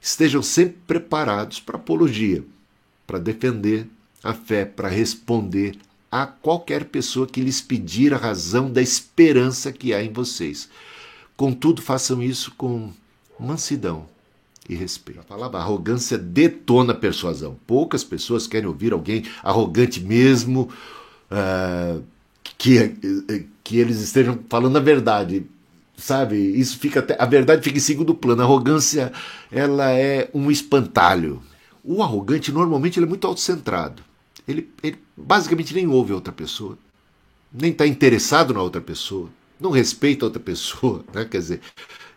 Estejam sempre preparados para apologia, para defender a fé, para responder a qualquer pessoa que lhes pedir a razão da esperança que há em vocês. Contudo, façam isso com mansidão e respeito. Falava, arrogância detona a persuasão. Poucas pessoas querem ouvir alguém arrogante mesmo, uh, que, que eles estejam falando a verdade. Sabe? Isso fica até, a verdade fica em segundo plano. A arrogância ela é um espantalho. O arrogante normalmente ele é muito autocentrado. Ele, ele basicamente nem ouve a outra pessoa, nem está interessado na outra pessoa, não respeita a outra pessoa, né? Quer dizer,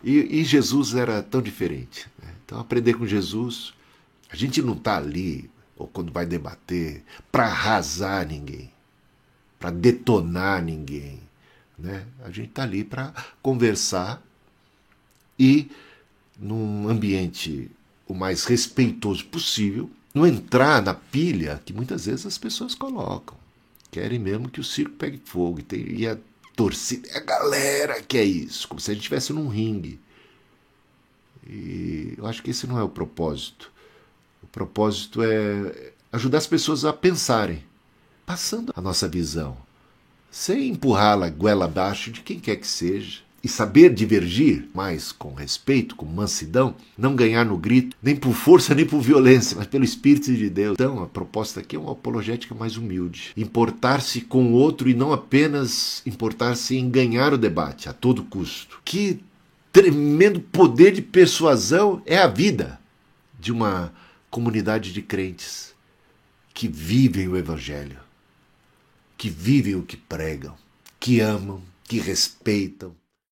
e, e Jesus era tão diferente. Né? Então, aprender com Jesus, a gente não está ali, ou quando vai debater, para arrasar ninguém, para detonar ninguém. Né? A gente está ali para conversar e, num ambiente o mais respeitoso possível, não entrar na pilha que muitas vezes as pessoas colocam. Querem mesmo que o circo pegue fogo. E, a torcida, a galera que é isso, como se a gente estivesse num ringue. E eu acho que esse não é o propósito. O propósito é ajudar as pessoas a pensarem, passando a nossa visão, sem empurrá-la goela abaixo de quem quer que seja e saber divergir, mais com respeito, com mansidão, não ganhar no grito, nem por força nem por violência, mas pelo Espírito de Deus. Então, a proposta aqui é uma apologética mais humilde. Importar-se com o outro e não apenas importar-se em ganhar o debate a todo custo. Que tremendo poder de persuasão é a vida de uma comunidade de crentes que vivem o Evangelho, que vivem o que pregam, que amam, que respeitam,